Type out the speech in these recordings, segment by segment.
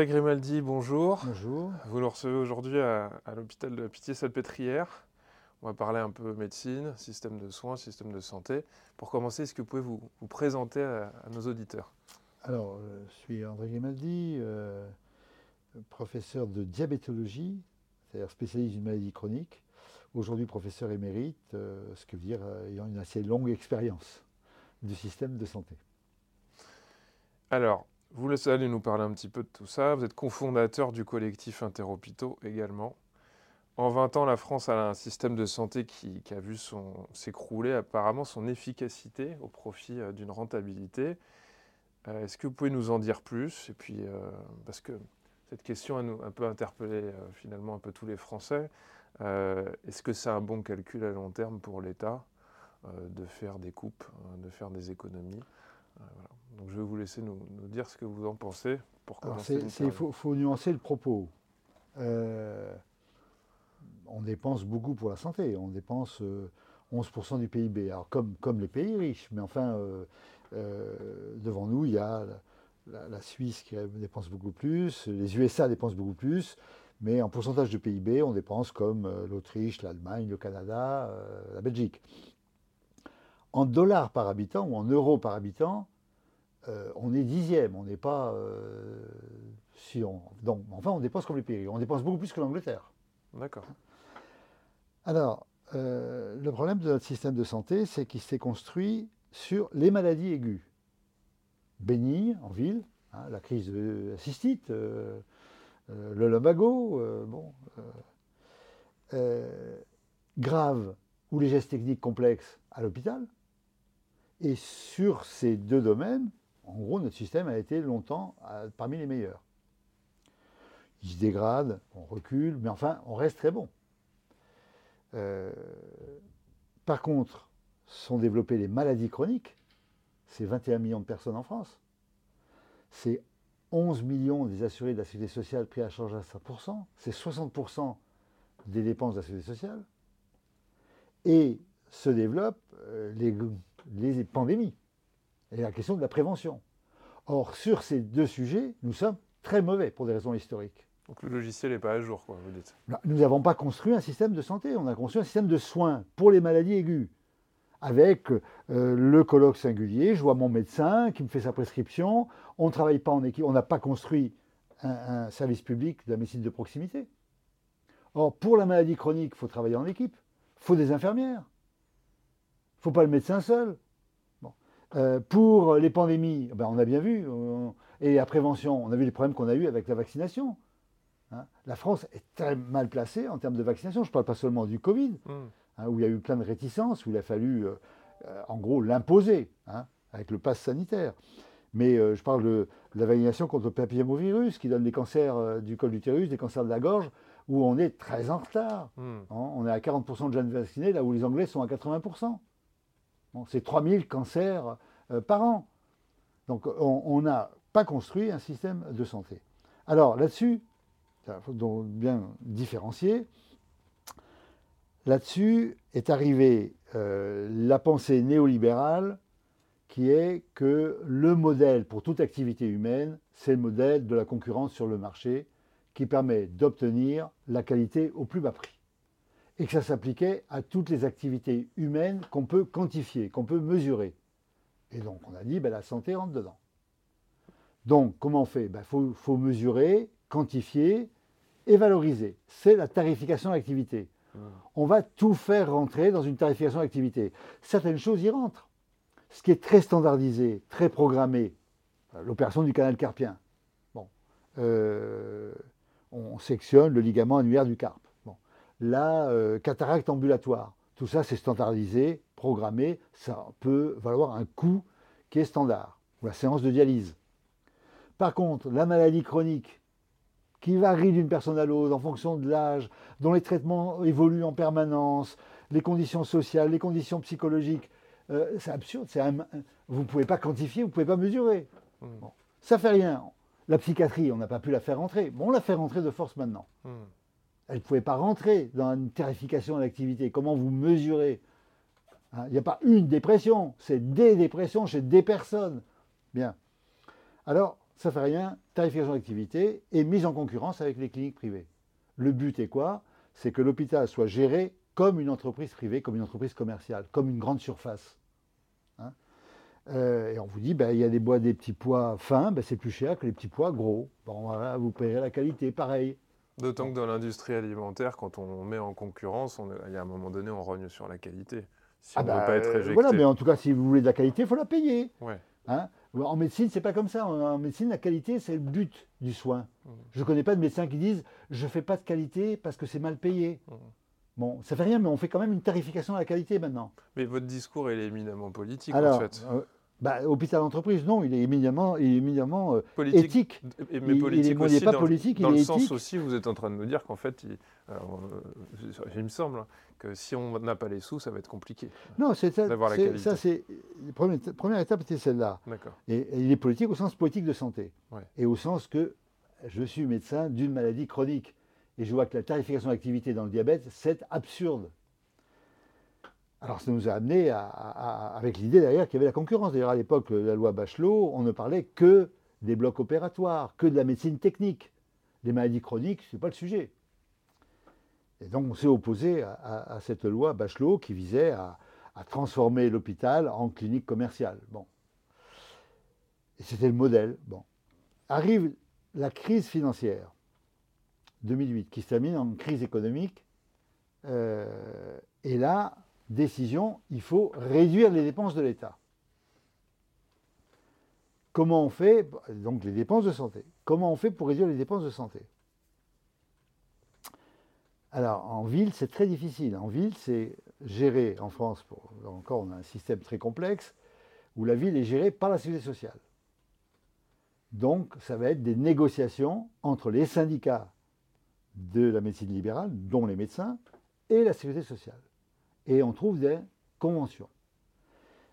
André Grimaldi, bonjour. Bonjour. Vous nous recevez aujourd'hui à, à l'hôpital de Pitié-Salpêtrière. On va parler un peu médecine, système de soins, système de santé. Pour commencer, est-ce que vous pouvez vous, vous présenter à, à, nos auditeurs? Alors, euh, je suis André Grimaldi, euh, professeur de diabétologie, c'est-à-dire spécialiste d'une maladie chronique. Aujourd'hui, professeur émérite, euh, ce qui veut dire ayant une assez longue expérience du système de santé. Alors, vous allez nous parler un petit peu de tout ça. Vous êtes cofondateur du collectif Interhôpitaux également. En 20 ans, la France a un système de santé qui, a vu s'écrouler apparemment son efficacité au profit euh, d'une rentabilité. Euh, Est-ce que vous pouvez nous en dire plus? Euh, parce que cette question a un peu interpellé finalement un peu tous les Français. Est-ce que c'est un bon calcul à long terme pour l'État de faire des coupes, de faire des économies? Donc je vais vous laisser nous, nous, dire ce que vous en pensez pour commencer. Il faut, faut, nuancer le propos. Euh, on dépense beaucoup pour la santé. On dépense euh, 11% du PIB. Alors comme, comme les pays riches, mais enfin, euh, euh, devant nous, il y a la, Suisse qui dépense beaucoup plus, les USA dépensent beaucoup plus, mais en pourcentage de PIB, on dépense comme l'Autriche, l'Allemagne, le Canada, la Belgique. En dollars par habitant ou en euros par habitant, euh, on est dixième, on n'est pas... si on, donc, enfin, on dépense comme les pays. On dépense beaucoup plus que l'Angleterre. D'accord. Alors, euh, le problème de notre système de santé, c'est qu'il s'est construit sur les maladies aiguës. Bénignes, en ville, hein, la crise de la cystite, euh, euh, le lumbago, bon, grave, ou les gestes techniques complexes à l'hôpital. Et sur ces deux domaines, en gros, notre système a été longtemps parmi les meilleurs. Il se dégrade, on recule, mais enfin, on reste très bon. Euh, par contre, sont développées les maladies chroniques. C'est 21 millions de personnes en France. C'est 11 millions des assurés de la sécurité sociale pris à charge à 100%. C'est 60% des dépenses de la sécurité sociale. Et se développent euh, les pandémies et la question de la prévention. Or, sur ces deux sujets, nous sommes très mauvais pour des raisons historiques. Donc le logiciel n'est pas à jour, quoi, vous dites Nous n'avons pas construit un système de santé, on a construit un système de soins pour les maladies aiguës. Avec euh, le colloque singulier, je vois mon médecin qui me fait sa prescription, on ne travaille pas en équipe, on n'a pas construit un, un, service public de la médecine de proximité. Or, pour la maladie chronique, il faut travailler en équipe, il faut des infirmières, il ne faut pas le médecin seul. Euh, pour les pandémies, ben on a bien vu, on, et la prévention, on a vu les problèmes qu'on a eu avec la vaccination. Hein, la France est très mal placée en termes de vaccination. Je ne parle pas seulement du Covid, mmh. hein, où il y a eu plein de réticences, où il a fallu, euh, euh, en gros, l'imposer hein, avec le pass sanitaire. Mais euh, je parle de, de, la vaccination contre le papillomavirus, qui donne des cancers euh, du col d'utérus, des cancers de la gorge, où on est très en retard. Mmh. on est à 40% de jeunes vaccinés, là où les Anglais sont à 80%. C'est 3000 cancers euh, par an. Donc on n'a pas construit un système de santé. Alors là-dessus, il donc bien différencier. Là-dessus est arrivée euh, la pensée néolibérale qui est que le modèle pour toute activité humaine, c'est le modèle de la concurrence sur le marché qui permet d'obtenir la qualité au plus bas prix. Et que ça s'appliquait à toutes les activités humaines qu'on peut quantifier, qu'on peut mesurer. Et donc on a dit, ben, la santé rentre dedans. Donc comment on fait? Il ben, faut, faut mesurer, quantifier et valoriser. C'est la tarification d'activité. Mmh. On va tout faire rentrer dans une tarification d'activité. Certaines choses y rentrent. Ce qui est très standardisé, très programmé, l'opération du canal carpien. Bon. Euh, on sectionne le ligament annulaire du carpe. La euh, cataracte ambulatoire. Tout ça, c'est standardisé, programmé. Ça peut valoir un coût qui est standard. Ou la séance de dialyse. Par contre, la maladie chronique, qui varie d'une personne à l'autre en fonction de l'âge, dont les traitements évoluent en permanence, les conditions sociales, les conditions psychologiques. Euh, c'est absurde. vous ne pouvez pas quantifier, vous ne pouvez pas mesurer. Ça hmm. Bon. Ça fait rien. La psychiatrie, on n'a pas pu la faire rentrer. Bon, on la fait rentrer de force maintenant. Hmm. Elle ne pouvait pas rentrer dans une tarification de l'activité. Comment vous mesurez hein, Il n'y a pas une dépression, c'est des dépressions chez des personnes. Bien. Alors, ça fait rien, tarification d'activité et mise en concurrence avec les cliniques privées. Le but est quoi? C'est que l'hôpital soit géré comme une entreprise privée, comme une entreprise commerciale, comme une grande surface. Hein. Euh, et on vous dit, ben, il y a des, bois, des petits pois fins, ben, c'est plus cher que les petits pois gros. Bon, voilà, vous payerez la qualité, pareil. D'autant que dans l'industrie alimentaire, quand on met en concurrence, il y a un moment donné, on rogne sur la qualité. Si ah on ne veut bah, pas être éjecté. Voilà, mais en tout cas, si vous voulez de la qualité, il faut la payer. Ouais. Hein? En médecine, c'est pas comme ça. En médecine, la qualité, c'est le but du soin. Mmh. Je ne connais pas de médecins qui disent je ne fais pas de qualité parce que c'est mal payé. Mmh. Bon, ça fait rien, mais on fait quand même une tarification de la qualité maintenant. Mais votre discours, il est éminemment politique, en fait. Euh, bah, hôpital entreprise, non, il est éminemment, il est éminemment euh, politique, éthique. Mais politique il, est pas politique, il est le sens aussi, vous êtes en train de me dire qu'en fait, il, euh, il, me semble hein, que si on n'a pas les sous, ça va être compliqué. Non, c'est ça. Ça, c'est première, première étape, c'était celle-là. D'accord. Et, il est politique au sens politique de santé, et au sens que je suis médecin d'une maladie chronique, et je vois que la tarification d'activité dans le diabète, c'est absurde. Alors ça nous a amené avec l'idée derrière qu'il y avait la concurrence. D'ailleurs à l'époque, la loi Bachelot, on ne parlait que des blocs opératoires, que de la médecine technique. Les maladies chroniques, ce n'est pas le sujet. Et donc on s'est opposé à, cette loi Bachelot qui visait à, transformer l'hôpital en clinique commerciale. Bon. Et c'était le modèle. Bon. Arrive la crise financière 2008 qui se termine en crise économique. Euh, et là, décision, il faut réduire les dépenses de l'État. Comment on fait Donc les dépenses de santé. Comment on fait pour réduire les dépenses de santé? Alors en ville, c'est très difficile. En ville, c'est géré en France, pour, encore on a un système très complexe, où la ville est gérée par la sécurité sociale. Donc ça va être des négociations entre les syndicats de la médecine libérale, dont les médecins, et la sécurité sociale et on trouve des conventions.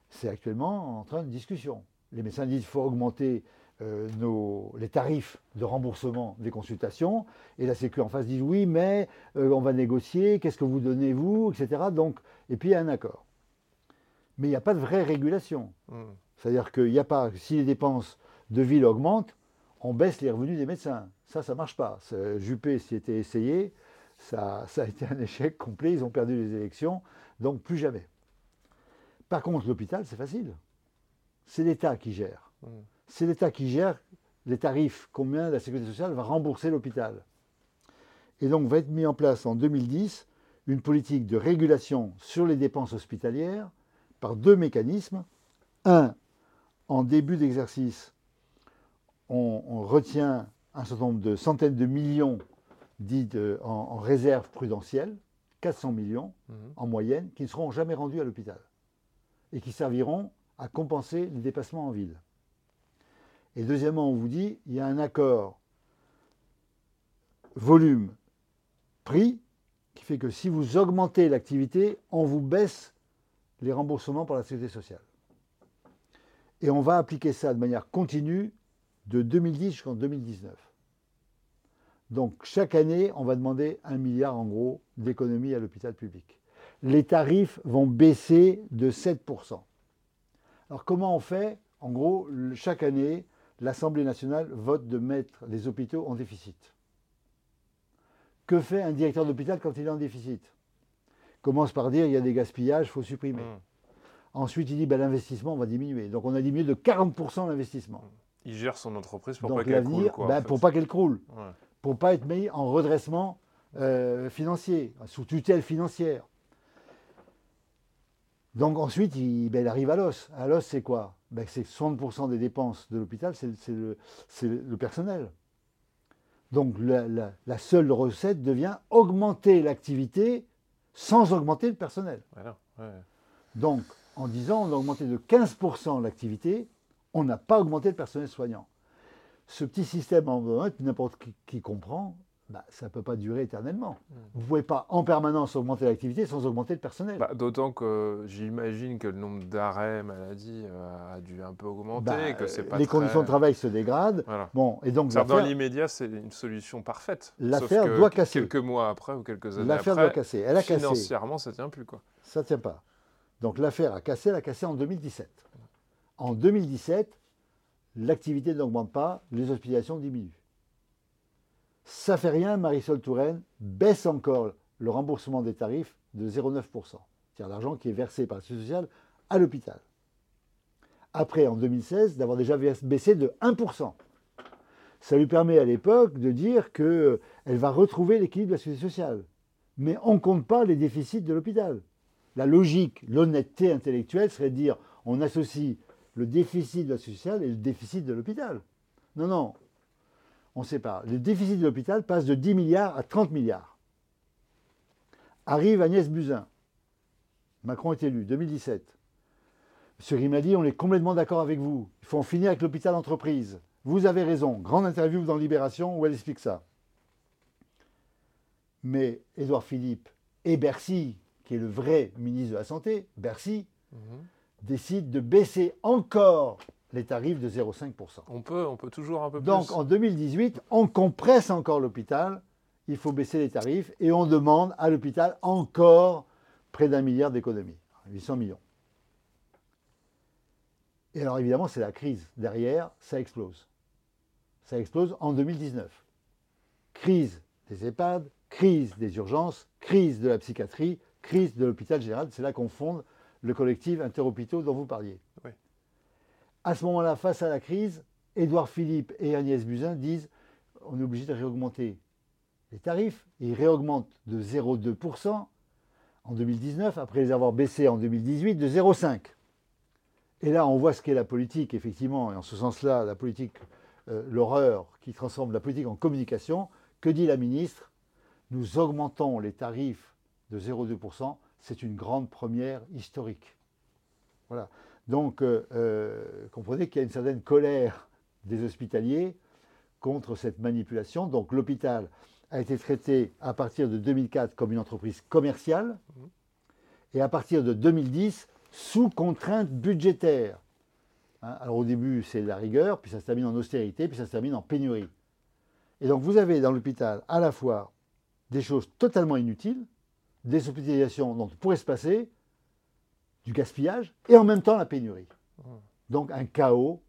C'est actuellement en train de discussion. Les médecins disent qu'il faut augmenter euh, les tarifs de remboursement des consultations, et la Sécu en face dit oui, mais euh, on va négocier, qu'est-ce que vous donnez vous, etc. Donc, et puis il y a un accord. Mais il n'y a pas de vraie régulation. Hmm. C'est-à-dire qu'il n'y a pas, si les dépenses de ville augmentent, on baisse les revenus des médecins. Ça, ça ne marche pas. Juppé s'y était essayé, ça, ça, a été un échec complet, ils ont perdu les élections, donc plus jamais. Par contre, l'hôpital, c'est facile. C'est l'État qui gère. Mmh. C'est l'État qui gère les tarifs, combien la sécurité sociale va rembourser l'hôpital. Et donc va être mis en place en 2010 une politique de régulation sur les dépenses hospitalières par deux mécanismes. Un, en début d'exercice, on, retient un certain nombre de centaines de millions dits en réserve prudentielle, 400 millions mhm. en moyenne qui ne seront jamais rendus à l'hôpital et qui serviront à compenser les dépassements en ville. Et deuxièmement, on vous dit, il y a un accord volume-prix qui fait que si vous augmentez l'activité, on vous baisse les remboursements par la sécurité sociale. Et on va appliquer ça de manière continue de 2010 jusqu'en 2019. Donc chaque année, on va demander un milliard en gros d'économies à l'hôpital public. Les tarifs vont baisser de 7%. Alors comment on fait? En gros, chaque année, l'Assemblée nationale vote de mettre les hôpitaux en déficit. Que fait un directeur d'hôpital quand il est en déficit? Il commence par dire il y a des gaspillages, il faut supprimer. Mmh. Ensuite, il dit ben, l'investissement va diminuer. Donc on a diminué de 40% l'investissement. Il gère son entreprise pour pas qu'elle croule. Ben, pour pas qu'elle croule pour ne pas être mis en redressement euh, financier, sous tutelle financière. Donc ensuite, il, ben, arrive à l'os. À l'os, c'est quoi? Ben, C'est 60% des dépenses de l'hôpital, c'est le, personnel. Donc la, seule recette devient augmenter l'activité sans augmenter le personnel. Donc en disant on a augmenté de 15% l'activité, on n'a pas augmenté le personnel soignant. Ce petit système en n'importe qui comprend, bah, ça ne peut pas durer éternellement. Hmm. Vous ne pouvez pas en permanence augmenter l'activité sans augmenter le personnel. Bah, d'autant que j'imagine que le nombre d'arrêts maladie euh, a dû un peu augmenter. Bah, que c'est pas les conditions de travail se dégradent. Bon, et donc dans l'immédiat, c'est une solution parfaite. L'affaire doit casser. Quelques mois après ou quelques années après, doit casser. Elle a financièrement, ça ne tient plus. Quoi. Ça ne tient pas. Donc l'affaire a cassé, elle a cassé en 2017. En 2017, l'activité n'augmente pas, les hospitalisations diminuent. Ça fait rien, Marisol Touraine baisse encore le remboursement des tarifs de 0,9%, c'est-à-dire l'argent qui est versé par la Société sociale à l'hôpital. Après, en 2016, d'avoir déjà baissé de 1%. Ça lui permet à l'époque de dire qu'elle va retrouver l'équilibre de la Société sociale. Mais on ne compte pas les déficits de l'hôpital. La logique, l'honnêteté intellectuelle serait de dire on associe le déficit de la sociale et le déficit de l'hôpital. Non, non, on sépare. Le déficit de l'hôpital passe de 10 milliards à 30 milliards. Arrive Agnès Buzyn. Macron est élu, 2017. M. Grimaldi, on est complètement d'accord avec vous. Il faut en finir avec l'hôpital entreprise. Vous avez raison. Grande interview dans Libération où elle explique ça. Mais Édouard Philippe et Bercy, qui est le vrai ministre de la Santé, Bercy, mhm. Décide de baisser encore les tarifs de 0,5%. On peut, on peut toujours un peu plus. Donc en 2018, on compresse encore l'hôpital, il faut baisser les tarifs et on demande à l'hôpital encore près d'un milliard d'économies, 800 millions. Et alors évidemment, c'est la crise. Derrière, ça explose. Ça explose en 2019. Crise des EHPAD, crise des urgences, crise de la psychiatrie, crise de l'hôpital général. C'est là qu'on fonde le collectif interhôpitaux dont vous parliez. À ce moment-là, face à la crise, Édouard Philippe et Agnès Buzyn disent on est obligé de réaugmenter les tarifs. ils réaugmentent de 0,2% en 2019, après les avoir baissés en 2018 de 0,5%. Et là, on voit ce qu'est la politique, effectivement, et en ce sens-là, la politique, euh, l'horreur qui transforme la politique en communication. Que dit la ministre? Nous augmentons les tarifs de 0,2%. C'est une grande première historique. Voilà. Donc, euh, euh, comprenez qu'il y a une certaine colère des hospitaliers contre cette manipulation. Donc, l'hôpital a été traité à partir de 2004 comme une entreprise commerciale et à partir de 2010 sous contrainte budgétaire. Hein, alors au début, c'est la rigueur, puis ça se termine en austérité, puis ça se termine en pénurie. Et donc vous avez dans l'hôpital à la fois des choses totalement inutiles, des hospitalisations dont pourrait se passer, du gaspillage et en même temps la pénurie. Donc un chaos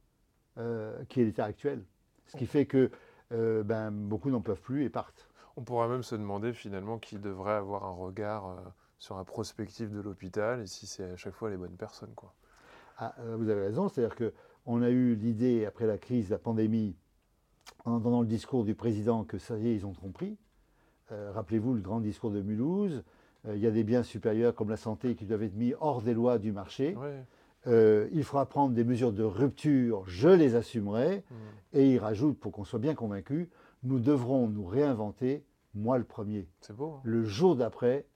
euh, qui est l'état actuel. Ce qui fait que euh, ben, beaucoup n'en peuvent plus et partent. On pourrait même se demander finalement qui devrait avoir un regard euh, sur la prospective de l'hôpital et si c'est à chaque fois les bonnes personnes. Quoi. Ah, vous avez raison, c'est-à-dire qu'on a eu l'idée, après la crise, la pandémie, en entendant le discours du président que ça y est, ils ont compris. Rappelez-vous le grand discours de Mulhouse, il y a des biens supérieurs comme la santé qui doivent être mis hors des lois du marché. Euh, il faudra prendre des mesures de rupture, je les assumerai. Mm. Et il rajoute, pour qu'on soit bien convaincu, nous devrons nous réinventer, moi le premier. C'est beau. Hein. le jour d'après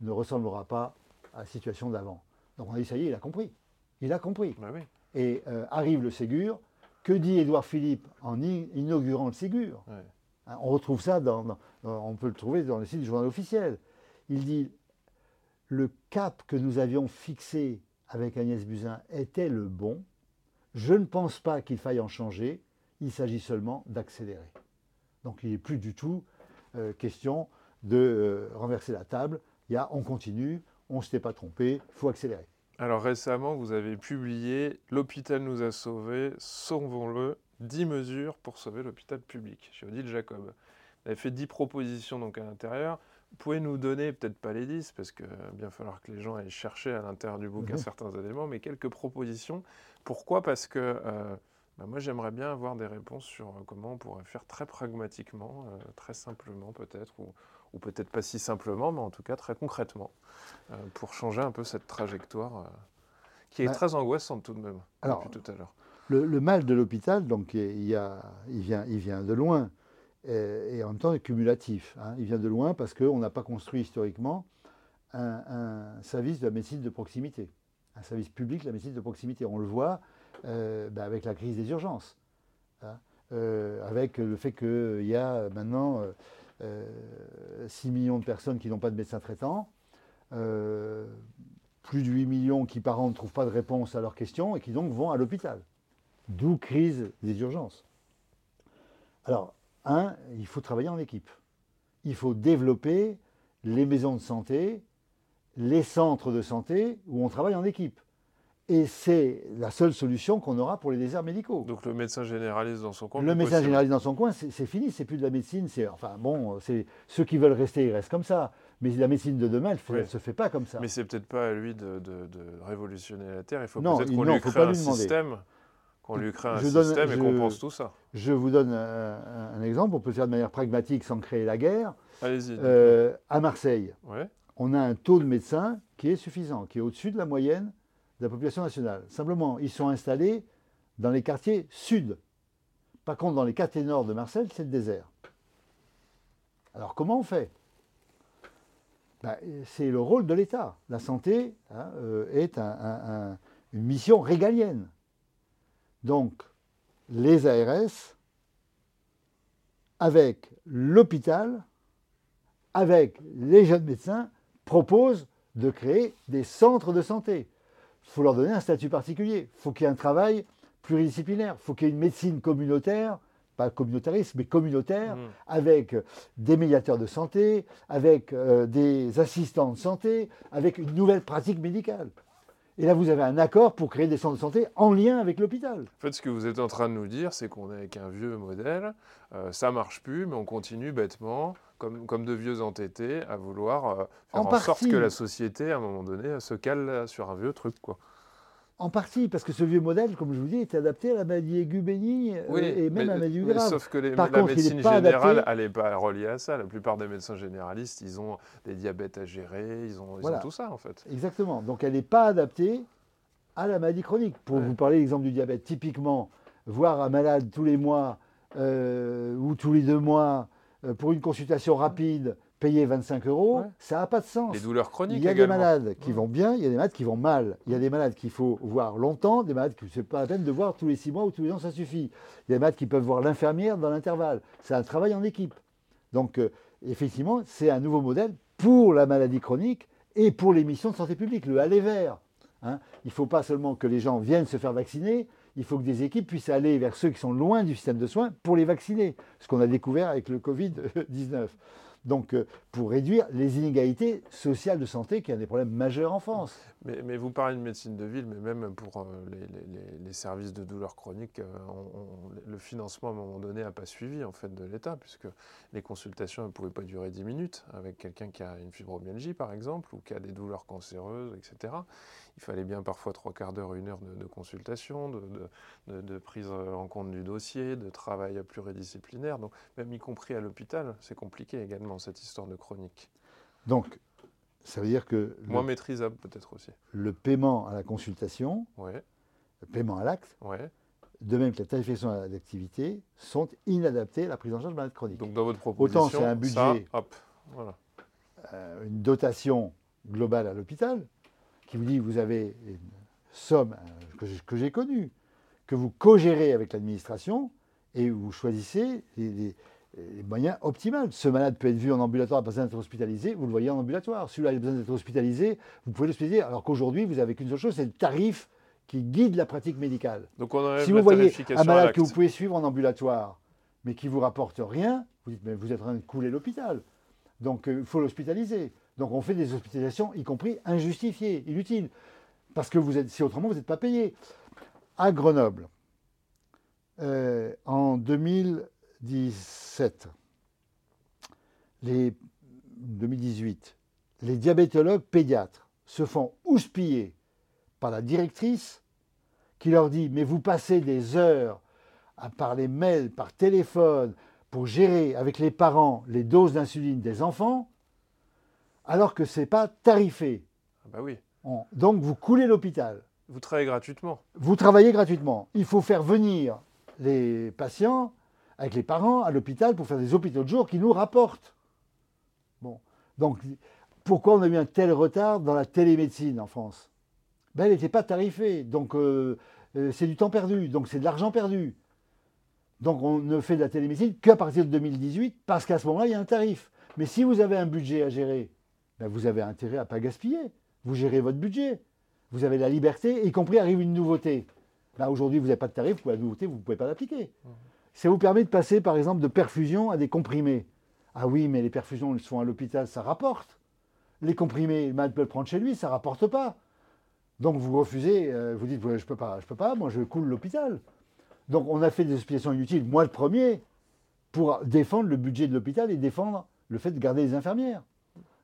ne ressemblera pas à la situation d'avant. Donc on a dit, ça y est, il a compris. Il a compris. Bah et euh, arrive le Ségur. Que dit Édouard Philippe en inaugurant le Ségur? Hein, On retrouve ça, dans, on peut le trouver dans le site du journal officiel il dit le cap que nous avions fixé avec Agnès Buzyn était le bon. Je ne pense pas qu'il faille en changer. Il s'agit seulement d'accélérer. Donc il n'est plus du tout euh, question de euh, renverser la table. Il y a on continue, on ne s'était pas trompé, il faut accélérer. Alors récemment, vous avez publié L'hôpital nous a sauvés, sauvons-le, 10 mesures pour sauver l'hôpital public chez Odile Jacob. Vous avez fait 10 propositions donc à l'intérieur. Vous pouvez nous donner, peut-être pas les 10, parce qu'il va bien falloir que les gens aillent chercher à l'intérieur du bouquin mhm. certains éléments, mais quelques propositions. Pourquoi? Parce que euh, bah, moi, j'aimerais bien avoir des réponses sur euh, comment on pourrait faire très pragmatiquement, euh, très simplement peut-être, ou, peut-être pas si simplement, mais en tout cas très concrètement, pour changer un peu cette trajectoire qui est bah très angoissante tout de même, alors, depuis tout à l'heure. Le, mal de l'hôpital, donc, il, y a, il, vient, il vient de loin et, en même temps cumulatif. Hein. Il vient de loin parce qu'on n'a pas construit historiquement un, service de la médecine de proximité, un service public de la médecine de proximité. On le voit euh, ben, avec la crise des urgences. Hein. euh, avec le fait qu'il y a maintenant 6 millions de personnes qui n'ont pas de médecin traitant, plus de 8 millions qui par an ne trouvent pas de réponse à leurs questions et qui donc vont à l'hôpital. D'où crise des urgences. Alors, un, il faut travailler en équipe. Il faut développer les maisons de santé, les centres de santé où on travaille en équipe. Et c'est la seule solution qu'on aura pour les déserts médicaux. Donc le médecin généraliste dans son coin Le médecin généraliste dans son coin, c'est fini, c'est plus de la médecine. Enfin bon, c'est ceux qui veulent rester, ils restent comme ça. Mais la médecine de demain, elle ne se fait pas comme ça. Mais c'est peut-être pas à lui de, révolutionner la Terre. Il faut peut-être qu'on lui crée un système, qu'on lui crée un système et qu'on pense tout ça. Je vous donne un, exemple. On peut faire de manière pragmatique sans créer la guerre. Allez-y. Euh, à Marseille, on a un taux de médecins qui est suffisant, qui est au-dessus de la moyenne de la population nationale. Simplement, ils sont installés dans les quartiers sud. Par contre, dans les quartiers nord de Marseille, c'est le désert. Alors comment on fait? Ben, C'est le rôle de l'État. La santé hein, euh, est une mission régalienne. Donc, les ARS, avec l'hôpital, avec les jeunes médecins, proposent de créer des centres de santé. Il faut leur donner un statut particulier. Il faut qu'il y ait un travail pluridisciplinaire. Il faut qu'il y ait une médecine communautaire, pas communautariste, mais communautaire, mmh. avec des médiateurs de santé, avec euh, des assistants de santé, avec une nouvelle pratique médicale. Et là, vous avez un accord pour créer des centres de santé en lien avec l'hôpital. En fait, ce que vous êtes en train de nous dire, c'est qu'on est avec un vieux modèle, euh, ça marche plus, mais on continue bêtement, comme, comme de vieux entêtés, à vouloir euh, faire en, sorte que la société, à un moment donné, se cale sur un vieux truc. quoi. En partie, parce que ce vieux modèle, comme je vous dis, est adapté à la maladie aiguë bénigne euh, et même à la maladie grave. Sauf que la médecine générale, elle n'est pas reliée à ça. La plupart des médecins généralistes, ils ont des diabètes à gérer, ils ont, tout ça en fait. Exactement. Donc elle n'est pas adaptée à la maladie chronique. Pour vous parler l'exemple du diabète, typiquement, voir un malade tous les mois euh, ou tous les deux mois euh, pour une consultation rapide payer 25 euros, ça n'a pas de sens. Les douleurs chroniques. Il y a des malades qui vont bien, il y a des malades qui vont mal. Il y a des malades qu'il faut voir longtemps, des malades que ce n'est pas la peine de voir tous les 6 mois ou tous les ans, ça suffit. Il y a des malades qui peuvent voir l'infirmière dans l'intervalle. C'est un travail en équipe. Donc, euh, effectivement, c'est un nouveau modèle pour la maladie chronique et pour les missions de santé publique, le aller vers. Hein. Il ne faut pas seulement que les gens viennent se faire vacciner, il faut que des équipes puissent aller vers ceux qui sont loin du système de soins pour les vacciner, ce qu'on a découvert avec le Covid-19. Donc, euh, pour réduire les inégalités sociales de santé, qui est un des problèmes majeurs en France. Mais, vous parlez de médecine de ville, mais même pour euh, les, services de douleurs chroniques, euh, le financement à un moment donné n'a pas suivi en fait de l'État, puisque les consultations ne pouvaient pas durer 10 minutes avec quelqu'un qui a une fibromyalgie par exemple, ou qui a des douleurs cancéreuses, etc il fallait bien parfois trois quarts d'heure, une heure de, consultation, de, prise en compte du dossier, de travail pluridisciplinaire. Donc, même y compris à l'hôpital, c'est compliqué également, cette histoire de chronique. Donc, ça veut dire que. Moins maîtrisable, peut-être aussi. Le paiement à la consultation, ouais. le paiement à l'acte, ouais. de même que la tarification à l'activité, sont inadaptés à la prise en charge de maladies chroniques. Donc, dans votre proposition, Autant c'est un budget, hop, voilà. Euh, une dotation globale à l'hôpital, qui vous dit vous avez une somme euh, que j'ai connue, que vous co-gérez avec l'administration et vous choisissez les, moyens optimaux. Ce malade peut être vu en ambulatoire, a besoin d'être hospitalisé, vous le voyez en ambulatoire. Celui-là a besoin d'être hospitalisé, vous pouvez l'hospitaliser, alors qu'aujourd'hui, vous n'avez qu'une seule chose, c'est le tarif qui guide la pratique médicale. Donc on si vous voyez un malade que vous pouvez suivre en ambulatoire, mais qui ne vous rapporte rien, vous dites, mais vous êtes en train de couler l'hôpital. Donc euh, il faut l'hospitaliser. Donc on fait des hospitalisations, y compris injustifiées, inutiles, parce que si autrement vous n'êtes pas payé. À Grenoble, euh, en 2017, les 2018, les diabétologues pédiatres se font houspiller par la directrice qui leur dit Mais vous passez des heures à parler mail, par téléphone, pour gérer avec les parents les doses d'insuline des enfants alors que ce n'est pas tarifé. Ah bah oui. donc vous coulez l'hôpital. Vous travaillez gratuitement. Vous travaillez gratuitement. Il faut faire venir les patients avec les parents à l'hôpital pour faire des hôpitaux de jour qui nous rapportent. Bon. Donc pourquoi on a eu un tel retard dans la télémédecine en France? Ben, Elle n'était pas tarifée. Donc euh, euh, c'est du temps perdu. Donc c'est de l'argent perdu. Donc on ne fait de la télémédecine qu'à partir de 2018, parce qu'à ce moment-là, il y a un tarif. Mais si vous avez un budget à gérer, ben, vous avez intérêt à ne pas gaspiller. Vous gérez votre budget. Vous avez la liberté, y compris arrive une nouveauté. Là, aujourd'hui, vous n'avez pas de tarif, la nouveauté, vous ne pouvez pas l'appliquer. Ça vous permet de passer, par exemple, de perfusion à des comprimés. Ah oui, mais les perfusions, elles sont à l'hôpital, ça rapporte. Les comprimés, le malade peut le prendre chez lui, ça ne rapporte pas. Donc vous refusez, euh, vous dites, je ne peux pas, je peux pas, moi je coule l'hôpital. Donc on a fait des hospitalisations inutiles, moi le premier, pour défendre le budget de l'hôpital et défendre le fait de garder les infirmières.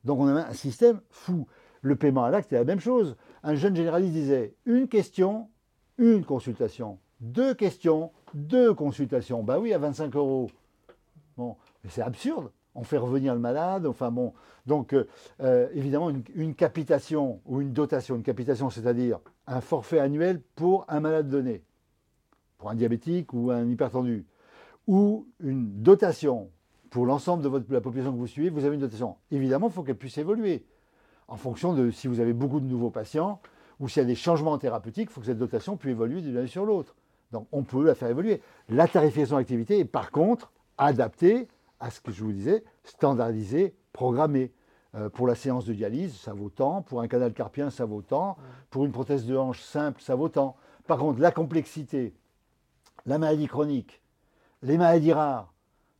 Donc on a un système fou. Le paiement à l'acte est la même chose. Un jeune généraliste disait, une question, une consultation. Deux questions, deux consultations. Ben oui, à 25 euros. Bon, c'est absurde on fait revenir le malade. Enfin bon, donc euh, euh, évidemment une, capitation ou une dotation, une capitation, c'est-à-dire un forfait annuel pour un malade donné, pour un diabétique ou un hypertendu, ou une dotation pour l'ensemble de, la population que vous suivez, vous avez une dotation. Évidemment, il faut qu'elle puisse évoluer en fonction de si vous avez beaucoup de nouveaux patients ou s'il y a des changements thérapeutiques, il faut que cette dotation puisse évoluer d'une année sur l'autre. Donc on peut la faire évoluer. La tarification d'activité est par contre adaptée à ce que je vous disais, standardisé, programmé. Euh, pour la séance de dialyse, ça vaut tant. Pour un canal carpien, ça vaut tant. Pour une prothèse de hanche simple, ça vaut tant. Par contre, la complexité, la maladie chronique, les maladies rares,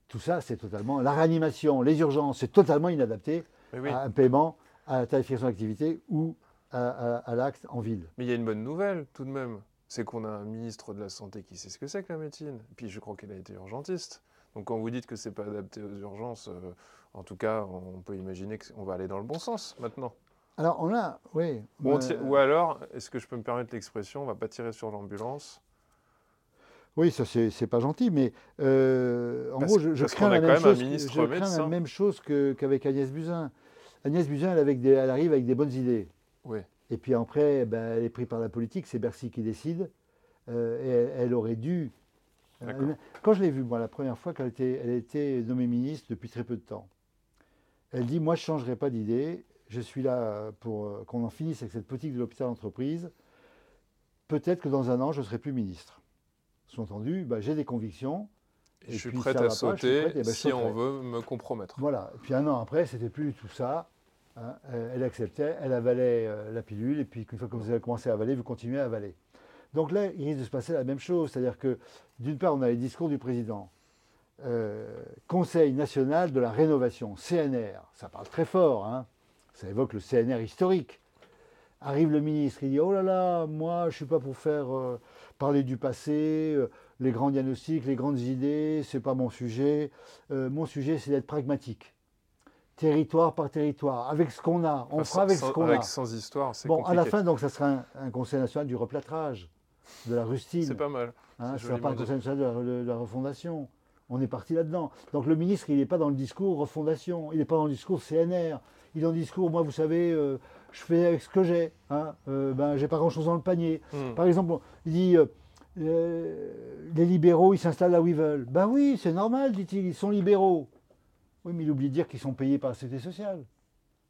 tout ça, c'est totalement. La réanimation, les urgences, c'est totalement inadapté à un paiement, à la tarification d'activité ou à, à l'acte en ville. Mais il y a une bonne nouvelle tout de même. C'est qu'on a un ministre de la Santé qui sait ce que c'est que la médecine. Puis je crois qu'elle a été urgentiste. Donc quand vous dites que ce n'est pas adapté aux urgences, euh, en tout cas, on peut imaginer qu'on va aller dans le bon sens maintenant. Alors on a, oui. Ou alors, est-ce que je peux me permettre l'expression, on ne va pas tirer sur l'ambulance oui, ça c'est pas gentil, mais euh, en gros, je, crains, la même, chose, je crains la même chose qu'avec Agnès Buzyn. Agnès Buzyn, elle, elle, arrive avec des bonnes idées. Oui. Et puis après, ben, elle est prise par la politique, c'est Bercy qui décide. Euh, et elle, aurait dû euh, quand je l'ai vue, moi, la première fois qu'elle était, elle était nommée ministre depuis très peu de temps, elle dit Moi, je ne changerai pas d'idée. Je suis là pour qu'on en finisse avec cette politique de l'hôpital entreprise. Peut-être que dans un an, je ne serai plus ministre. Sous-entendu, bah, j'ai des convictions. Et, je suis prête à sauter ben, si on veut me compromettre. Voilà. Et puis un an après, c'était plus tout ça. Hein. Elle acceptait, elle avalait euh, la pilule, et puis une fois que vous avez commencé à avaler, vous continuez à avaler. Donc là, il risque de se passer la même chose. C'est-à-dire que, d'une part, on a les discours du président. Euh, Conseil national de la rénovation, CNR, ça parle très fort, hein. ça évoque le CNR historique. Arrive le ministre, il dit Oh là là, moi je ne suis pas pour faire euh, parler du passé, euh, les grands diagnostics, les grandes idées, ce n'est pas mon sujet. mon sujet, c'est d'être pragmatique territoire par territoire, avec ce qu'on a. On fera avec ce qu'on a. Sans histoire, c'est Bon, à la fin, donc, ça sera un, conseil national du replâtrage de la rustine. C'est pas mal. Hein, ce pas un conseil de la, refondation. On est parti là-dedans. Donc le ministre, il n'est pas dans le discours refondation, il n'est pas dans le discours CNR, il est dans le discours, moi, vous savez, euh, je fais avec ce que j'ai. Hein, euh, ben, j'ai pas grand-chose dans le panier. Hmm. Par exemple, il dit, euh, les libéraux, ils s'installent là où ils veulent. Ben oui, c'est normal, dit-il, ils sont libéraux. Oui, mais il oublie de dire qu'ils sont payés par la Sécurité sociale.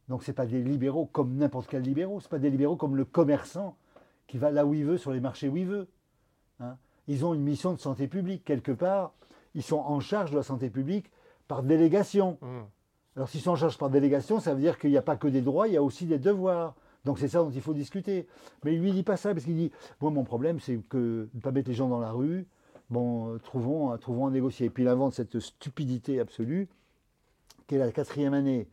Donc ce n'est pas des libéraux comme n'importe quel libéraux, ce n'est pas des libéraux comme le commerçant qui va là où il veut, sur les marchés où il veut. Hein. Ils ont une mission de santé publique. Quelque part, ils sont en charge de la santé publique par délégation. Mmh. Alors sont en charge par délégation, ça veut dire qu'il n'y a pas que des droits, il y a aussi des devoirs. Donc c'est ça dont il faut discuter. Mais lui, il dit pas ça, parce qu'il dit, moi mon problème, c'est que ne pas mettre les gens dans la rue, bon, euh, trouvons, trouvons à négocier. Et puis il invente cette stupidité absolue, qui est la quatrième année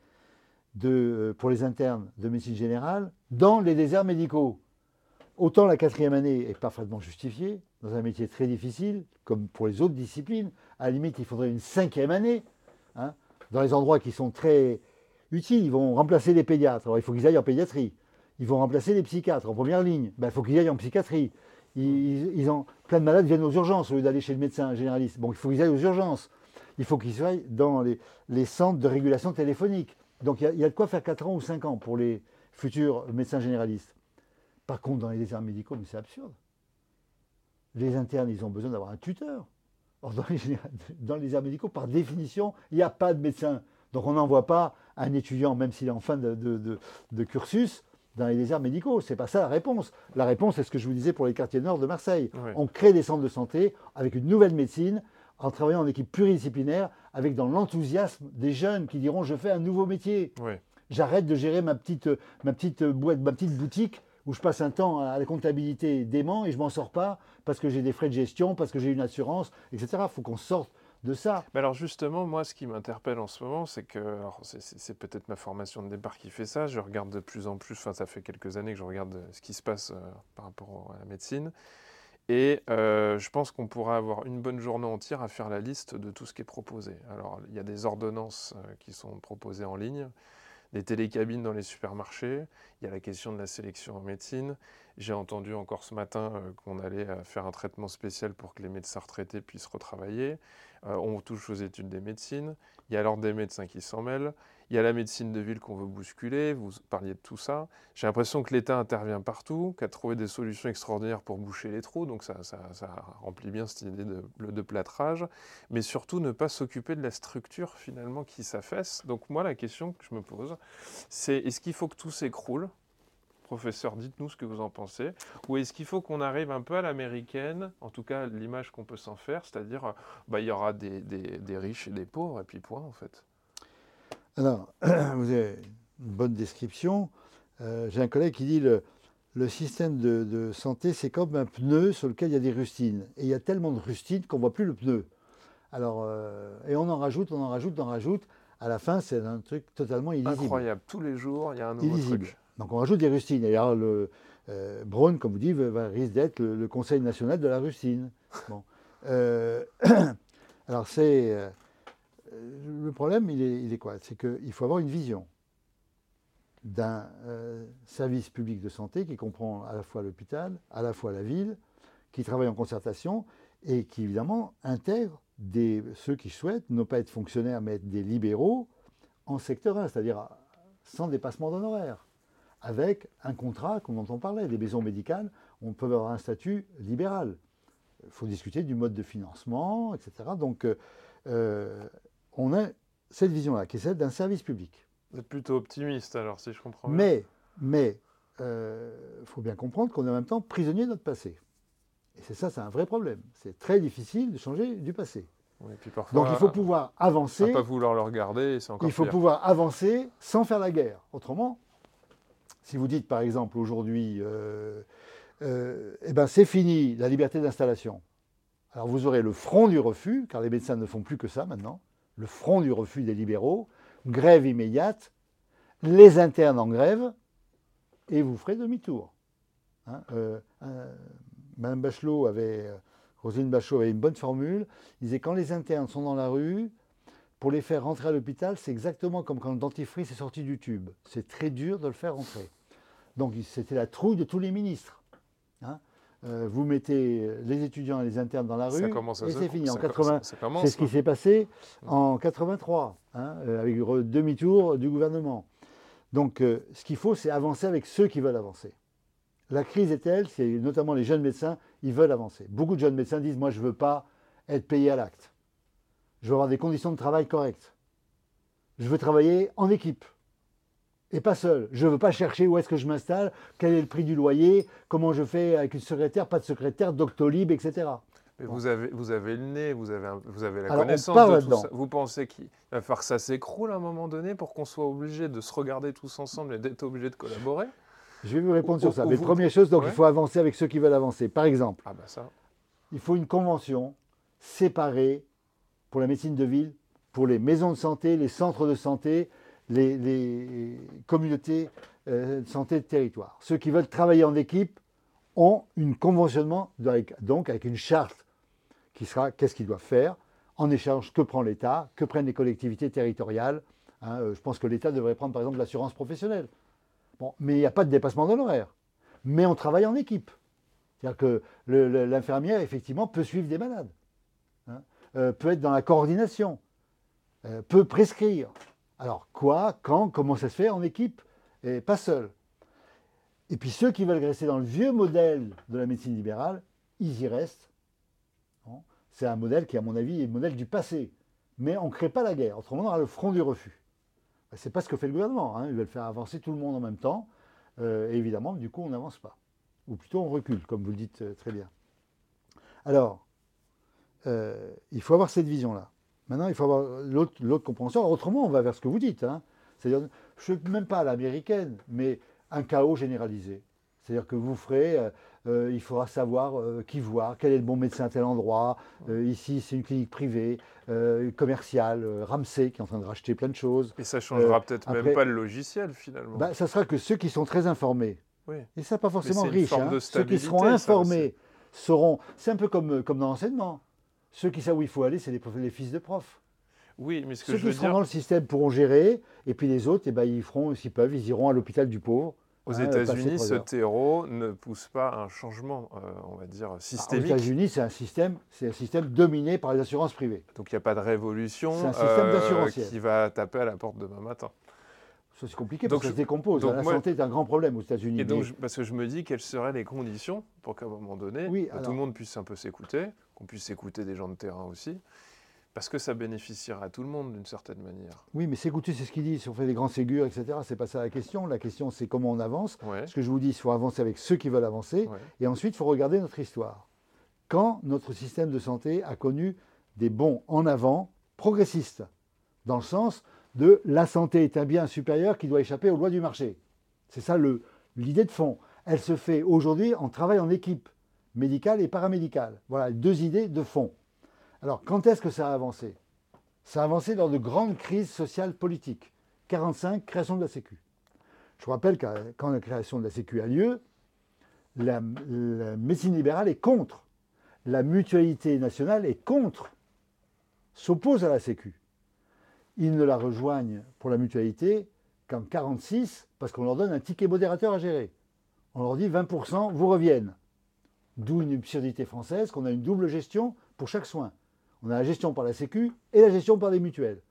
euh, pour les internes de médecine générale, dans les déserts médicaux. Autant la quatrième année est parfaitement justifiée, dans un métier très difficile, comme pour les autres disciplines. À la limite, il faudrait une cinquième année, dans les endroits qui sont très utiles. Ils vont remplacer les pédiatres. Alors, il faut qu'ils aillent en pédiatrie. Ils vont remplacer les psychiatres en première ligne. Ben, il faut qu'ils aillent en psychiatrie. Ils, ont, plein de malades viennent aux urgences au lieu d'aller chez le médecin généraliste. Bon, il faut qu'ils aillent aux urgences. Il faut qu'ils soient dans les, centres de régulation téléphonique. Donc il y, a, de quoi faire 4 ans ou 5 ans pour les futurs médecins généralistes. Par contre, dans les déserts médicaux, c'est absurde. Les internes, ils ont besoin d'avoir un tuteur. Or, dans les, dans médicaux, par définition, il n'y a pas de médecin. Donc on n'envoie pas un étudiant, même s'il est en fin de, cursus, dans les déserts médicaux. Ce n'est pas ça la réponse. La réponse, c'est ce que je vous disais pour les quartiers nord de Marseille. On crée des centres de santé avec une nouvelle médecine. en travaillant en équipe pluridisciplinaire, avec dans l'enthousiasme des jeunes qui diront je fais un nouveau métier. J'arrête de gérer ma petite, ma, petite boîte, ma petite boutique où je passe un temps à la comptabilité dément et je m'en sors pas parce que j'ai des frais de gestion, parce que j'ai une assurance, etc. Il faut qu'on sorte de ça. Mais alors justement, moi, ce qui m'interpelle en ce moment, c'est que c'est peut-être ma formation de départ qui fait ça. Je regarde de plus en plus, enfin ça fait quelques années que je regarde ce qui se passe euh, par rapport à la médecine. Et euh, je pense qu'on pourra avoir une bonne journée entière à faire la liste de tout ce qui est proposé. Alors, il y a des ordonnances euh, qui sont proposées en ligne, des télécabines dans les supermarchés, il y a la question de la sélection en médecine. J'ai entendu encore ce matin euh, qu'on allait faire un traitement spécial pour que les médecins retraités puissent retravailler. On touche aux études des médecines. Il y a l'ordre des médecins qui s'en mêle. Il y a la médecine de ville qu'on veut bousculer, vous parliez de tout ça. J'ai l'impression que l'État intervient partout, qu'a trouvé des solutions extraordinaires pour boucher les trous, donc ça, remplit bien cette idée de, plâtrage, mais surtout ne pas s'occuper de la structure finalement qui s'affaisse. Donc moi la question que je me pose, c'est est-ce qu'il faut que tout s'écroule? Professeur, dites-nous ce que vous en pensez. Ou est-ce qu'il faut qu'on arrive un peu à l'américaine, en tout cas l'image qu'on peut s'en faire, c'est-à-dire bah, il y aura des, des riches et des pauvres, et puis point en fait alors, vous avez une bonne description. Euh, j'ai un collègue qui dit le, le système de, santé, c'est comme un pneu sur lequel il y a des rustines. Et il y a tellement de rustines qu'on ne voit plus le pneu. Alors, euh, et on en rajoute, on en rajoute, on en rajoute. À la fin, c'est un truc totalement illisible. Incroyable. Tous les jours, il y a un nouveau truc. Donc, on rajoute des rustines. Et alors, le, euh, comme vous dites, risque d'être le, Conseil national de la rustine. Bon. alors, c'est le problème, il est, quoi? C'est qu'il faut avoir une vision d'un euh, service public de santé qui comprend à la fois l'hôpital, à la fois la ville, qui travaille en concertation et qui évidemment intègre ceux qui souhaitent ne pas être fonctionnaires mais être des libéraux en secteur 1, c'est-à-dire sans dépassement d'honoraires, avec un contrat, comme on parlait, des maisons médicales, on peut avoir un statut libéral. Il faut discuter du mode de financement, etc. Donc, euh, on a cette vision-là, qui est celle d'un service public. Vous êtes plutôt optimiste alors, si je comprends bien. Mais, mais, il euh, faut bien comprendre qu'on est en même temps prisonnier de notre passé. Et c'est ça, c'est un vrai problème. C'est très difficile de changer du passé. Donc il faut pouvoir avancer. pas vouloir le regarder, c'est encore Il faut pouvoir avancer sans faire la guerre. Autrement, si vous dites par exemple aujourd'hui, euh, euh, eh ben, c'est fini la liberté d'installation. Alors vous aurez le front du refus, car les médecins ne font plus que ça maintenant le front du refus des libéraux, grève immédiate, les internes en grève, et vous ferez demi-tour. Hein, euh, Madame Bachelot avait, Roselyne Bachelot avait une bonne formule. Il disait quand les internes sont dans la rue, pour les faire rentrer à l'hôpital, c'est exactement comme quand le dentifrice est sorti du tube. C'est très dur de le faire rentrer. Donc c'était la trouille de tous les ministres. Hein. Euh, vous mettez les étudiants et les internes dans la rue, et c'est fini. En 80, c'est ce qui s'est passé en 83, hein, euh, avec le demi-tour du gouvernement. Donc, euh, ce qu'il faut, c'est avancer avec ceux qui veulent avancer. La crise est telle, c'est notamment les jeunes médecins, ils veulent avancer. Beaucoup de jeunes médecins disent, moi, je ne veux pas être payé à l'acte. Je veux avoir des conditions de travail correctes. Je veux travailler en équipe et pas seul. Je ne veux pas chercher où est-ce que je m'installe, quel est le prix du loyer, comment je fais avec une secrétaire, pas de secrétaire, Doctolib, etc. Mais vous, avez, vous avez le nez, vous avez, vous avez la connaissance de tout ça. Vous pensez qu'il va falloir que ça s'écroule à un moment donné pour qu'on soit obligé de se regarder tous ensemble et d'être obligé de collaborer? Je vais vous répondre sur ça. Mais première chose, donc il faut avancer avec ceux qui veulent avancer. Par exemple, ah bah ça. il faut une convention séparée pour la médecine de ville, pour les maisons de santé, les centres de santé, les, communautés euh, de santé de territoire. Ceux qui veulent travailler en équipe ont un conventionnement, donc avec une charte qui sera qu'est-ce qu'ils doivent faire, en échange que prend l'État, que prennent les collectivités territoriales. Hein, euh, je pense que l'État devrait prendre par exemple l'assurance professionnelle. Bon, mais il n'y a pas de dépassement d'honoraires. Mais on travaille en équipe. C'est-à-dire que l'infirmière, effectivement, peut suivre des malades, hein, euh, peut être dans la coordination, peut prescrire. Alors quoi, quand, comment ça se fait en équipe et pas seul. Et puis ceux qui veulent rester dans le vieux modèle de la médecine libérale, ils y restent. C'est un modèle qui, à mon avis, est le modèle du passé. Mais on ne crée pas la guerre. Autrement, on aura le front du refus. Ce n'est pas ce que fait le gouvernement. Hein. Ils veulent faire avancer tout le monde en même temps. Euh, et évidemment, du coup, on n'avance pas. Ou plutôt, on recule, comme vous le dites euh, très bien. Alors, euh, il faut avoir cette vision-là. Maintenant, il faut avoir l'autre compréhension. autrement, on va vers ce que vous dites. Hein. C'est-à-dire, je ne même pas à l'américaine, mais un chaos généralisé. C'est-à-dire que vous ferez, euh, euh, il faudra savoir qui voir, quel est le bon médecin à tel endroit. ici, c'est une clinique privée, commerciale, Ramsey qui est en train de racheter plein de choses. Et ça changera peut-être même pas le logiciel finalement. Bah, ça sera que ceux qui sont très informés, oui. et ça pas forcément riche, hein, ceux qui seront informés seront. C'est un peu comme, comme dans l'enseignement. Ceux qui savent où il faut aller, c'est les, fils de profs. Oui, mais ce que Ceux je qui seront dans le système pourront gérer, et puis les autres, eh ben, ils feront, s'ils peuvent, ils iront à l'hôpital du pauvre. Aux hein, États-Unis, ce terreau ne pousse pas un changement, euh, on va dire, systémique. aux États-Unis, c'est un système, c'est un système dominé par les assurances privées. Donc il n'y a pas de révolution euh, qui va taper à la porte demain matin. C'est compliqué parce que ça se décompose. la santé est un grand problème aux États-Unis. Et donc, parce que je me dis quelles seraient les conditions pour qu'à un moment donné, bah, tout le monde puisse un peu s'écouter, qu'on puisse écouter des gens de terrain aussi, parce que ça bénéficiera à tout le monde d'une certaine manière. Oui, mais s'écouter, c'est ce qu'ils disent. Si on fait des grands ségures, etc., c'est pas ça la question. La question, c'est comment on avance. Ce que je vous dis, il faut avancer avec ceux qui veulent avancer. Et ensuite, il faut regarder notre histoire. Quand notre système de santé a connu des bons en avant progressistes, dans le sens de la santé est un bien supérieur qui doit échapper aux lois du marché. C'est ça l'idée de fond. Elle se fait aujourd'hui en travail en équipe médicale et paramédicale. Voilà, deux idées de fond. Alors, quand est-ce que ça a avancé? Ça a avancé lors de grandes crises sociales politiques. 45, création de la Sécu. Je vous rappelle que quand la création de la Sécu a lieu, la, la médecine libérale est contre. La mutualité nationale est contre, s'oppose à la Sécu. Ils ne la rejoignent pour la mutualité qu'en 46, parce qu'on leur donne un ticket modérateur à gérer. On leur dit 20% vous reviennent. D'où une absurdité française qu'on a une double gestion pour chaque soin. On a la gestion par la Sécu et la gestion par les mutuelles.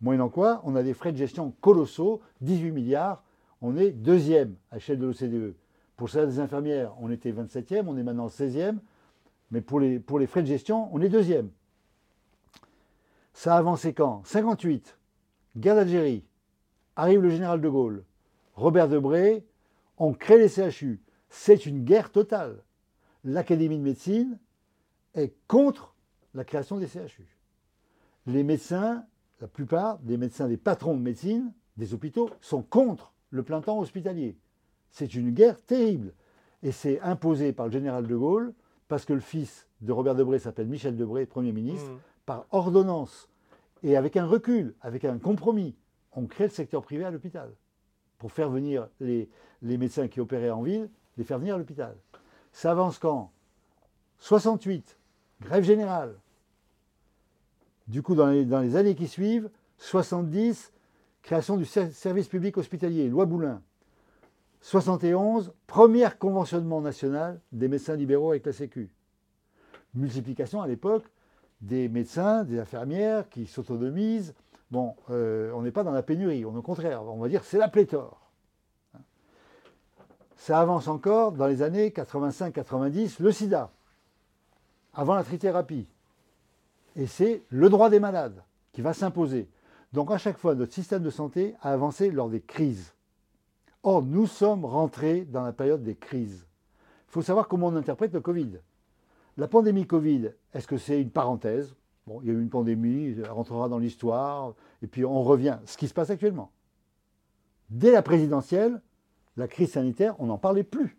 Moyennant quoi, on a des frais de gestion colossaux, 18 milliards. On est deuxième à l'échelle de l'OCDE. Pour ça, des infirmières, on était 27e, on est maintenant 16e. Mais pour les, pour les frais de gestion, on est deuxième. Ça a avancé quand? 58, guerre d'Algérie, arrive le général de Gaulle, Robert Debré, on crée les CHU. C'est une guerre totale. L'Académie de médecine est contre la création des CHU. Les médecins, la plupart des médecins, des patrons de médecine, des hôpitaux, sont contre le plein temps hospitalier. C'est une guerre terrible. Et c'est imposé par le général de Gaulle, parce que le fils de Robert Debré s'appelle Michel Debré, Premier ministre, mmh par ordonnance et avec un recul, avec un compromis, on crée le secteur privé à l'hôpital pour faire venir les, médecins qui opéraient en ville, les faire venir à l'hôpital. Ça avance quand? 68, grève générale. Du coup, dans les, dans les, années qui suivent, 70, création du service public hospitalier, loi Boulin. 71, premier conventionnement national des médecins libéraux avec la Sécu. Multiplication à l'époque des médecins, des infirmières qui s'autonomisent. Bon, euh, on n'est pas dans la pénurie, on, au contraire, on va dire c'est la pléthore. Ça avance encore dans les années 85-90, le sida, avant la trithérapie. Et c'est le droit des malades qui va s'imposer. Donc à chaque fois, notre système de santé a avancé lors des crises. Or, nous sommes rentrés dans la période des crises. Il faut savoir comment on interprète le Covid. La pandémie Covid, est-ce que c'est une parenthèse? Bon, il y a eu une pandémie, elle rentrera dans l'histoire, et puis on revient. Ce qui se passe actuellement. Dès la présidentielle, la crise sanitaire, on n'en parlait plus.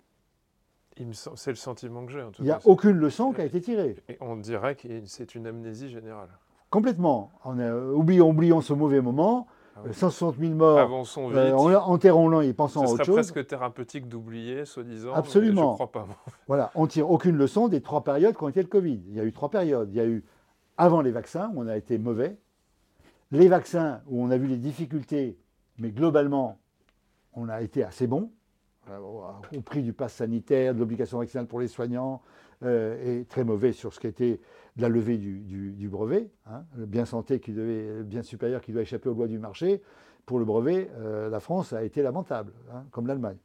C'est le sentiment que j'ai. Il n'y a aucune leçon qui a été tirée. Et on dirait que c'est une amnésie générale. Complètement. On oublions, oublions ce mauvais moment. 160 ah 000 morts. Avançons euh, vite. enterrons-le et pensons à autre chose. Ce serait presque thérapeutique d'oublier, soi-disant. Absolument. je ne crois pas. voilà, on tire aucune leçon des trois périodes qui ont été le Covid. Il y a eu trois périodes. Il y a eu avant les vaccins, où on a été mauvais. Les vaccins, où on a vu les difficultés, mais globalement, on a été assez bon. Au prix du pass sanitaire, de l'obligation vaccinale pour les soignants, euh, et très mauvais sur ce qui était la levée du, brevet, hein, le bien santé qui devait, bien supérieur qui doit échapper aux lois du marché. Pour le brevet, euh, la France a été lamentable, hein, comme l'Allemagne.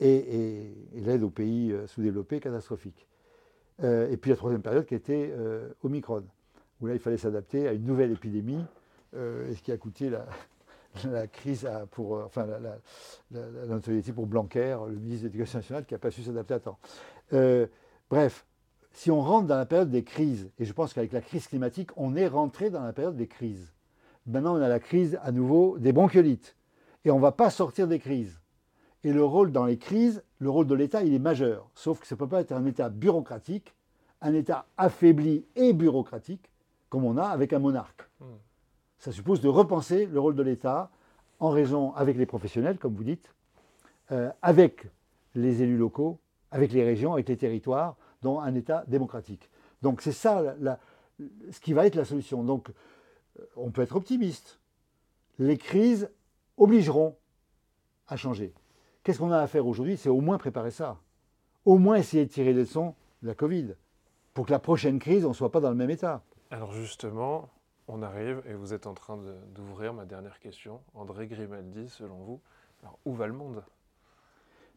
Et, l'aide aux pays euh, sous-développés, catastrophique. Euh, et puis la troisième période qui était Omicron, où là il fallait s'adapter à une nouvelle épidémie, et ce qui a coûté la, crise pour, enfin la, la, pour Blanquer, le ministre de l'Éducation nationale, qui n'a pas su s'adapter à temps. bref, si on rentre dans la période des crises, et je pense qu'avec la crise climatique, on est rentré dans la période des crises. Maintenant, on a la crise à nouveau des bronchiolites. Et on ne va pas sortir des crises. Et le rôle dans les crises, le rôle de l'État, il est majeur. Sauf que ça ne peut pas être un État bureaucratique, un État affaibli et bureaucratique, comme on a avec un monarque. Ça suppose de repenser le rôle de l'État en raison avec les professionnels, comme vous dites, euh, avec les élus locaux, avec les régions, avec les territoires, dans un État démocratique. Donc c'est ça ce qui va être la solution. Donc euh, on peut être optimiste. Les crises obligeront à changer. Qu'est-ce qu'on a à faire aujourd'hui? C'est au moins préparer ça. Au moins essayer de tirer des leçons de la Covid pour que la prochaine crise, on ne soit pas dans le même état. Alors justement, on arrive et vous êtes en train d'ouvrir ma dernière question. André Grimaldi, selon vous, où va le monde?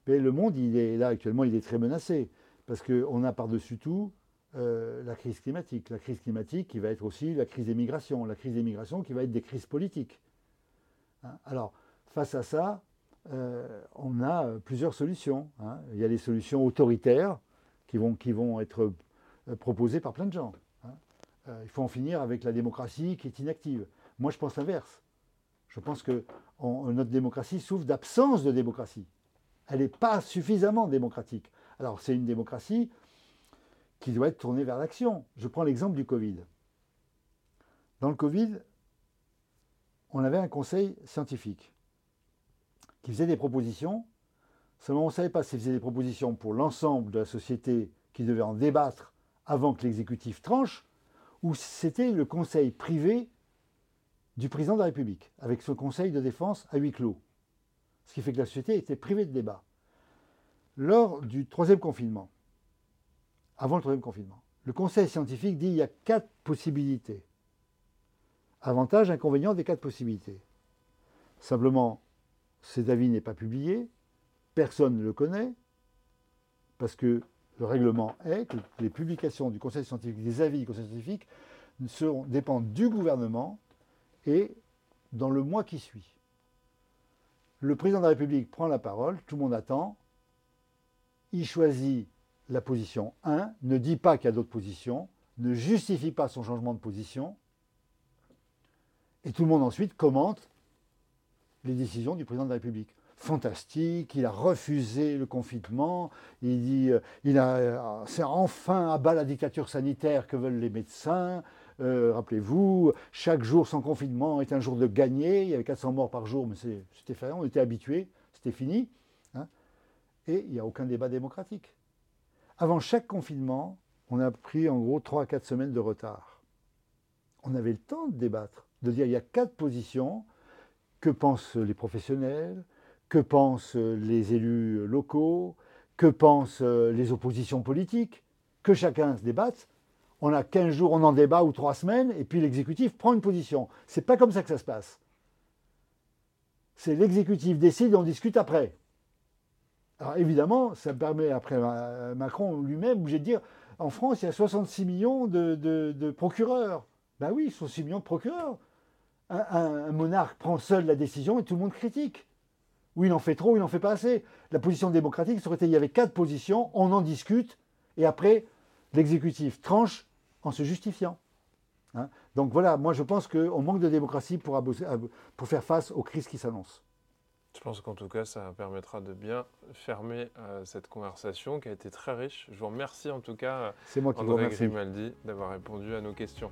Le monde, il est là actuellement, il est très menacé parce qu'on a par-dessus tout euh, la crise climatique. La crise climatique qui va être aussi la crise des migrations. La crise des migrations qui va être des crises politiques. Hein. Alors, face à ça, euh, on a plusieurs solutions. Hein. Il y a les solutions autoritaires qui vont, qui vont être euh, proposées par plein de gens. Hein. il faut en finir avec la démocratie qui est inactive. Moi, je pense l'inverse. Je pense que notre démocratie souffre d'absence de démocratie. Elle n'est pas suffisamment démocratique. Alors, c'est une démocratie qui doit être tournée vers l'action. Je prends l'exemple du Covid. Dans le Covid, on avait un conseil scientifique qui faisait des propositions. Seulement, on ne savait pas s'il faisait des propositions pour l'ensemble de la société qui devait en débattre avant que l'exécutif tranche, ou c'était le conseil privé du président de la République, avec son conseil de défense à huis clos. Ce qui fait que la société était privée de débat. Lors du troisième confinement, avant le troisième confinement, le conseil scientifique dit qu'il y a quatre possibilités. Avantages, inconvénients des quatre possibilités. Simplement, cet avis n'est pas publié, personne ne le connaît, parce que le règlement est que les publications du Conseil scientifique, des avis du Conseil scientifique, dépendent du gouvernement et dans le mois qui suit. Le président de la République prend la parole, tout le monde attend, il choisit la position 1, ne dit pas qu'il y a d'autres positions, ne justifie pas son changement de position, et tout le monde ensuite commente les décisions du président de la République. Fantastique, il a refusé le confinement, il dit, euh, il a, euh, c'est enfin à bas la dictature sanitaire que veulent les médecins. Euh, rappelez-vous, chaque jour sans confinement est un jour de gagné. Il y avait 400 morts par jour, mais c'était fait, on était habitués, c'était fini. Hein. et il n'y a aucun débat démocratique. Avant chaque confinement, on a pris en gros 3 à 4 semaines de retard. On avait le temps de débattre, de dire il y a quatre positions, que pensent les professionnels, que pensent les élus locaux, que pensent les oppositions politiques, que chacun se débatte. On a 15 jours, on en débat ou 3 semaines, et puis l'exécutif prend une position. C'est pas comme ça que ça se passe. C'est l'exécutif décide, on discute après. Alors évidemment, ça permet après Macron lui-même obligé de dire en France, il y a 66 millions de, de procureurs. Ben oui, 66 millions de procureurs un, monarque prend seul la décision et tout le monde critique. Ou il en fait trop, ou il n'en fait pas assez. La position démocratique serait il y avait quatre positions, on en discute, et après, l'exécutif tranche en se justifiant. Hein. Donc voilà, moi je pense qu'on manque de démocratie pour, pour faire face aux crises qui s'annoncent. Je pense qu'en tout cas, ça permettra de bien fermer euh, cette conversation qui a été très riche. Je vous remercie en tout cas, moi qui André Grimaldi, d'avoir répondu à nos questions.